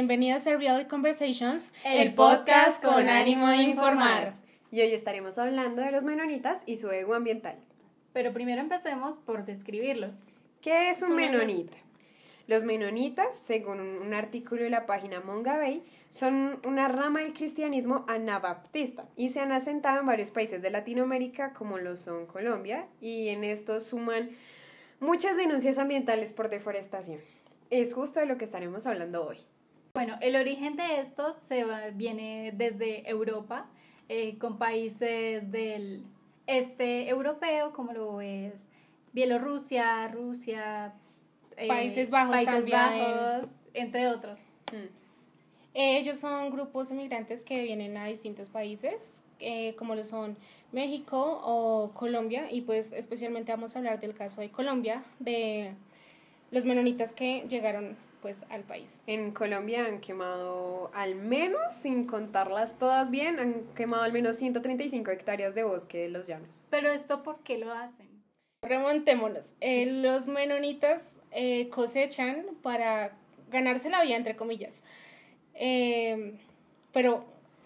bienvenidos a Reality Conversations, el podcast con ánimo de informar. Y hoy estaremos hablando de los menonitas y su ego ambiental. Pero primero empecemos por describirlos. ¿Qué es un menonita? Los menonitas, según un artículo de la página Mongabay, son una rama del cristianismo anabaptista y se han asentado en varios países de Latinoamérica como lo son Colombia y en estos suman muchas denuncias ambientales por deforestación. Es justo de lo que estaremos hablando hoy. Bueno, el origen de estos se viene desde Europa, eh, con países del este europeo, como lo es Bielorrusia, Rusia, eh, Países Bajos, Países Bajos entre otros. Mm. Ellos son grupos inmigrantes que vienen a distintos países, eh, como lo son México o Colombia, y pues especialmente vamos a hablar del caso de Colombia, de los menonitas que llegaron pues al país. En Colombia han quemado al menos, sin contarlas todas bien, han quemado al menos 135 hectáreas de bosque de los llanos. Pero esto, ¿por qué lo hacen? Remontémonos. Eh, los menonitas eh, cosechan para ganarse la vida, entre comillas. Eh, pero,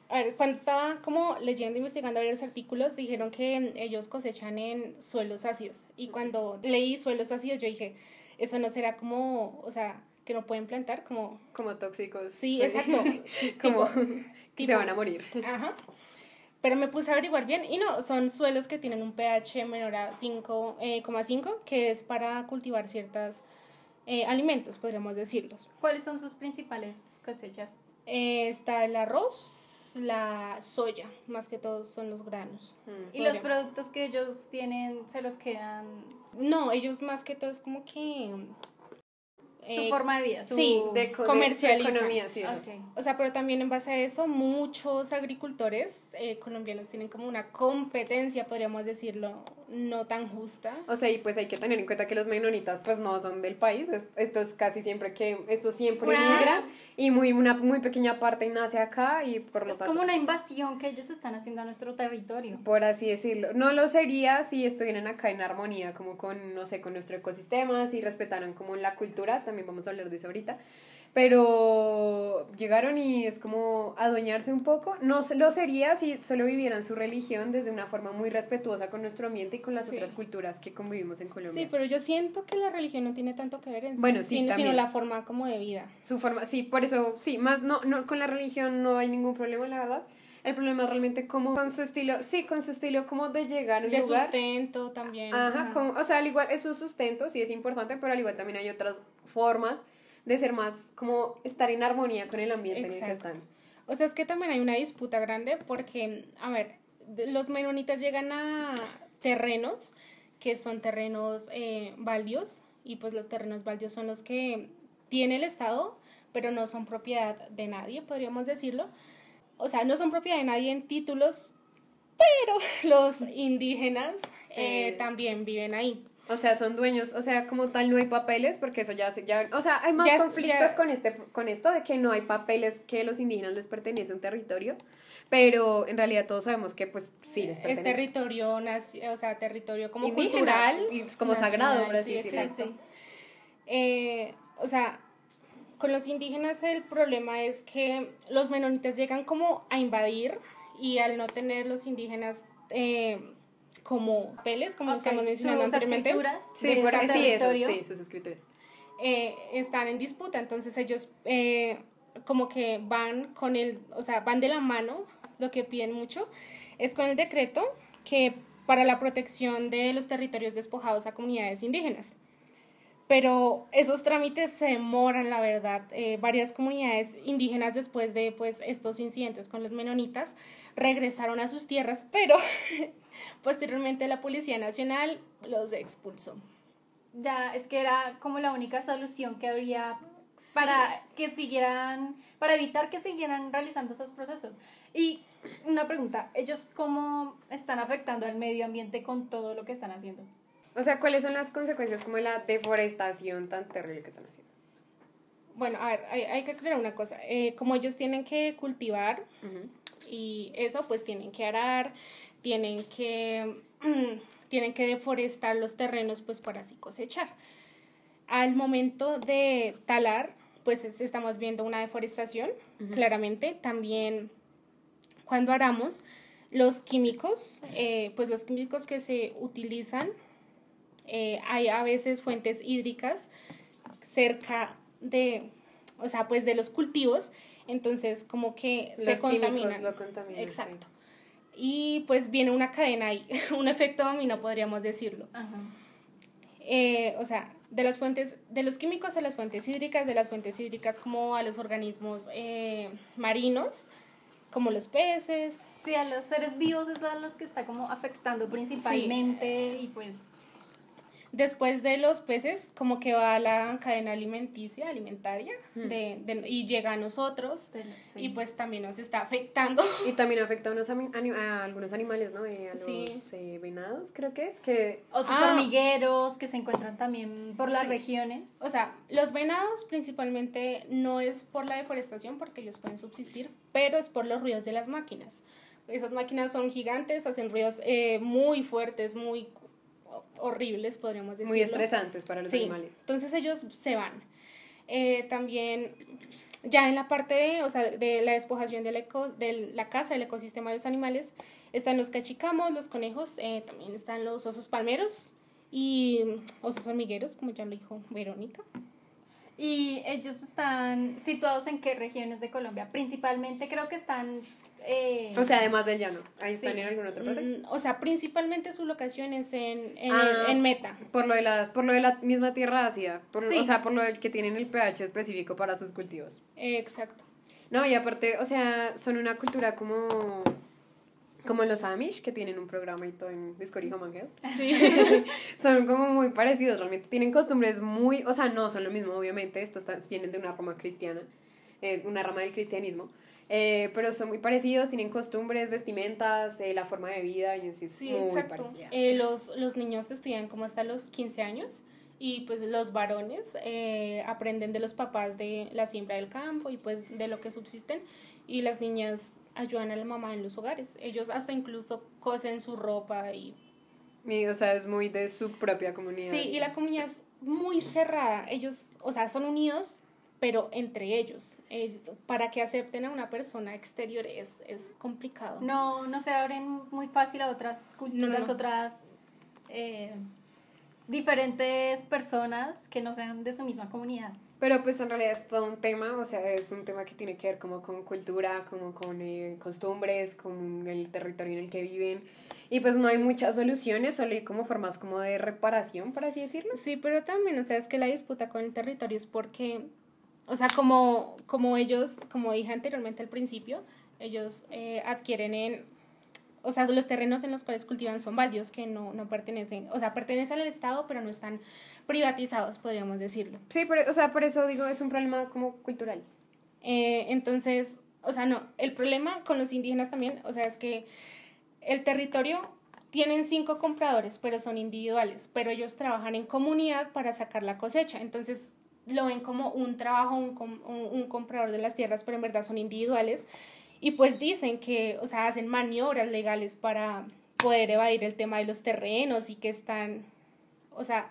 a ver, cuando estaba como leyendo, investigando varios artículos, dijeron que ellos cosechan en suelos ácidos. Y cuando leí suelos ácidos, yo dije, eso no será como, o sea, que no pueden plantar como... Como tóxicos. Sí, exacto. como que se van a morir. Ajá. Pero me puse a averiguar bien y no, son suelos que tienen un pH menor a 5,5, eh, que es para cultivar ciertos eh, alimentos, podríamos decirlos. ¿Cuáles son sus principales cosechas? Eh, está el arroz, la soya, más que todo son los granos. Mm. ¿Y los productos que ellos tienen se los quedan? No, ellos más que todo es como que su eh, forma de vida, su sí, de, economía, sí. O sea, pero también en base a eso, muchos agricultores eh, colombianos tienen como una competencia, podríamos decirlo, no tan justa. O sea, y pues hay que tener en cuenta que los menonitas pues no son del país, esto es casi siempre que, esto siempre migra y muy, una muy pequeña parte nace acá y por lo Es como una invasión que ellos están haciendo a nuestro territorio. Por así decirlo. No lo sería si estuvieran acá en armonía como con, no sé, con nuestro ecosistema, si respetaran como la cultura también vamos a hablar de eso ahorita. Pero llegaron y es como adueñarse un poco. No lo sería si solo vivieran su religión desde una forma muy respetuosa con nuestro ambiente y con las otras culturas que convivimos en Colombia. Sí, pero yo siento que la religión no tiene tanto que ver en bueno, sí, sino, la forma como de vida. Su forma, sí, por eso, sí, más no, no, con la religión no hay ningún problema, la verdad. El problema es realmente como con su estilo, sí, con su estilo como de llegar a un de lugar. De sustento también. Ajá, Como, o sea, al igual, es su sustento, sí es importante, pero al igual también hay otras formas de ser más como estar en armonía con el ambiente en el que están. O sea, es que también hay una disputa grande porque, a ver, los menonitas llegan a terrenos que son terrenos eh, baldios y pues los terrenos baldios son los que tiene el Estado, pero no son propiedad de nadie, podríamos decirlo. O sea, no son propiedad de nadie en títulos, pero los indígenas eh, eh, también viven ahí. O sea, son dueños, o sea, como tal no hay papeles, porque eso ya se, ya, o sea, hay más conflictos con este, con esto de que no hay papeles que los indígenas les pertenece a un territorio, pero en realidad todos sabemos que pues sí les pertenece. Es territorio, o sea, territorio como cultural. Y como sagrado, por así decirlo. Eh, o sea, con los indígenas el problema es que los menonitas llegan como a invadir y al no tener los indígenas... Eh, como papeles, como okay. estamos mencionando sus anteriormente. Sí, por sí, eso, sí, sus escrituras. Eh, están en disputa, entonces ellos eh, como que van con el, o sea, van de la mano, lo que piden mucho, es con el decreto que para la protección de los territorios despojados a comunidades indígenas pero esos trámites se demoran, la verdad. Eh, varias comunidades indígenas después de pues, estos incidentes con los menonitas regresaron a sus tierras, pero posteriormente la Policía Nacional los expulsó. Ya, es que era como la única solución que habría para que siguieran, para evitar que siguieran realizando esos procesos. Y una pregunta, ¿ellos cómo están afectando al medio ambiente con todo lo que están haciendo? O sea, ¿cuáles son las consecuencias como la deforestación tan terrible que están haciendo? Bueno, a ver, hay, que creer una cosa. Eh, como ellos tienen que cultivar y eso, pues tienen que arar, tienen que, tienen que deforestar los terrenos, pues para así cosechar. Al momento de talar, pues es- estamos viendo una deforestación, claramente. También cuando aramos, los químicos, eh, pues los químicos que se utilizan, eh, hay a veces fuentes hídricas cerca de, o sea, pues de los cultivos, entonces como que Los se contaminan. lo contaminan, sí. Exacto. Y pues viene una cadena ahí, un efecto dominó, podríamos decirlo. Ajá. Eh, o sea, de las fuentes, de los químicos a las fuentes hídricas, de las fuentes hídricas como a los organismos eh, marinos, como los peces. Sí, a los seres vivos es a los que está como afectando principalmente y pues Después de los peces, como que va a la cadena alimenticia, alimentaria, Hmm. de, de- y llega a nosotros. sí. Y pues también nos está afectando. Y también afecta a, unos a algunos animales, ¿no? Eh, a los Sí. eh, venados, creo que es, que... osos Ah. hormigueros que se encuentran también por las Sí. regiones. O sea, los venados principalmente no es por la deforestación, porque ellos pueden subsistir, pero es por los ruidos de las máquinas. Esas máquinas son gigantes, hacen ruidos eh, muy fuertes, muy horribles, podríamos decirlo. Muy estresantes para los Sí, animales. Entonces ellos se van. Eh, también ya en la parte de, o sea, de la despojación del eco- de la casa, del ecosistema de los animales, están los cachicamos, los conejos, eh, también están los osos palmeros y osos hormigueros, como ya lo dijo Verónica. Y ellos están situados en qué regiones de Colombia? Principalmente creo que están... eh, O sea, además del llano. ¿Ahí están Sí. en alguna otra parte? Mm, o sea, principalmente su locación es en, en, Ah. en Meta. Por lo, de la, por lo de la misma tierra ácida. Por, Sí. O sea, por lo del que tienen el pH específico para sus cultivos. Eh, exacto. No, y aparte, o sea, son una cultura como... Como los Amish, que tienen un programa y todo en Discord y Home. Sí. son como muy parecidos, realmente tienen costumbres muy, o sea, no son lo mismo, obviamente, estos vienen de una rama cristiana, eh, una rama del cristianismo, eh, pero son muy parecidos, tienen costumbres, vestimentas, eh, la forma de vida y en sí Sí, muy exacto. Eh, los, los niños estudian como hasta los 15 años y pues los varones aprenden de los papás de la siembra del campo y pues de lo que subsisten y las niñas ayudan a la mamá en los hogares. Ellos hasta incluso cosen su ropa y... Y, o sea, es muy de su propia comunidad. Sí, y la comunidad es muy cerrada. Ellos, o sea, son unidos, pero entre ellos. Ellos- para que acepten a una persona exterior es, es complicado. no, no se abren muy fácil a otras culturas, No, no. otras eh, diferentes personas que no sean de su misma comunidad. Pero pues en realidad es todo un tema, o sea, es un tema que tiene que ver como con cultura, como con eh, costumbres, con el territorio en el que viven. Y pues no hay muchas soluciones, solo hay como formas como de reparación, por así decirlo. Sí, pero también, o sea, es que la disputa con el territorio es porque, o sea, como, como ellos, como dije anteriormente al principio, ellos eh, adquieren en, o sea, los terrenos en los cuales cultivan son baldíos que no, no pertenecen, o sea, pertenecen al Estado, pero no están privatizados, podríamos decirlo. Sí, por, o sea, por eso digo, es un problema como cultural. Eh, entonces, o sea, no, el problema con los indígenas también, o sea, es que el territorio tienen cinco compradores, pero son individuales, pero ellos trabajan en comunidad para sacar la cosecha, entonces lo ven como un trabajo, un, com- un, un comprador de las tierras, pero en verdad son individuales, y pues dicen que, o sea, hacen maniobras legales para poder evadir el tema de los terrenos y que están, o sea,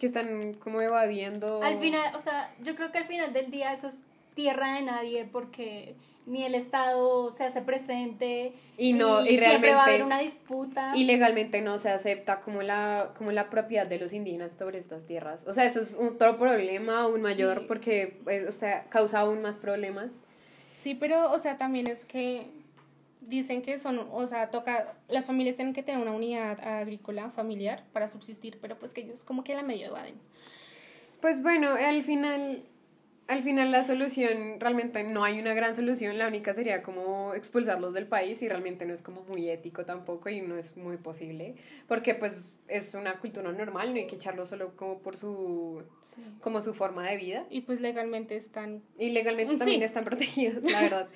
Que están como evadiendo. Al final, o sea, yo creo que al final del día eso es tierra de nadie porque ni el Estado se hace presente Y no, y siempre va a haber una disputa. Y legalmente no se acepta como la, como la propiedad de los indígenas sobre estas tierras. O sea, eso es otro problema aún mayor Sí. porque pues, o sea, causa aún más problemas. Sí, pero, o sea, también es que dicen que son, o sea, toca, las familias tienen que tener una unidad agrícola familiar para subsistir, pero pues que ellos como que la medio evaden. Pues bueno, al final, al final la solución, realmente no hay una gran solución, la única sería como expulsarlos del país y realmente no es como muy ético tampoco y no es muy posible, porque pues es una cultura normal, no hay que echarlo solo como por su, como su forma de vida Y pues legalmente están, y legalmente Sí. también están protegidos, la verdad.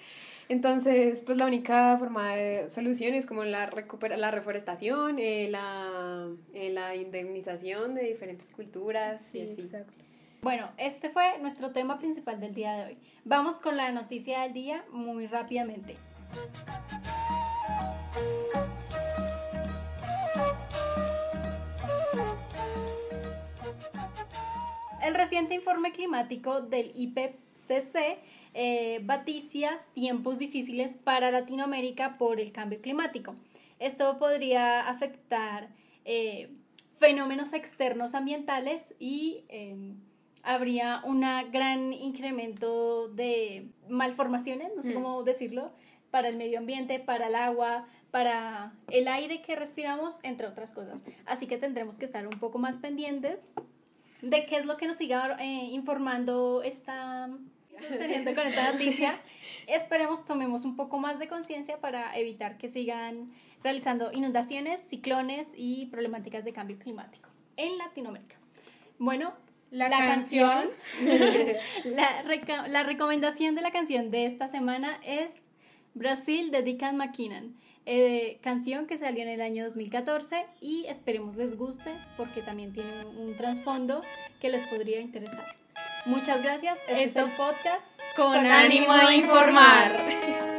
Entonces, pues la única forma de solución es como la, recupera la reforestación, eh, la, eh, la indemnización de diferentes culturas sí, y así. exacto. Bueno, este fue nuestro tema principal del día de hoy. Vamos con la noticia del día muy rápidamente. El reciente informe climático del IPCC eh, tiempos difíciles para Latinoamérica por el cambio climático. Esto podría afectar eh, fenómenos externos ambientales y em, habría un gran incremento de malformaciones, no sé Mm. cómo decirlo, para el medio ambiente, para el agua, para el aire que respiramos, entre otras cosas. Así que tendremos que estar un poco más pendientes de qué es lo que nos siga eh, informando esta sosteniendo con esta noticia. Esperemos tomemos un poco más de conciencia para evitar que sigan realizando inundaciones, ciclones y problemáticas de cambio climático en Latinoamérica. Bueno, La, La canción, la, reca- la recomendación de la canción de esta semana es Brasil de Deacon McKinnon, eh, canción que salió en el año 2014 y esperemos les guste porque también tiene un trasfondo que les podría interesar. Muchas gracias. Este Esto es el podcast con ánimo de informar.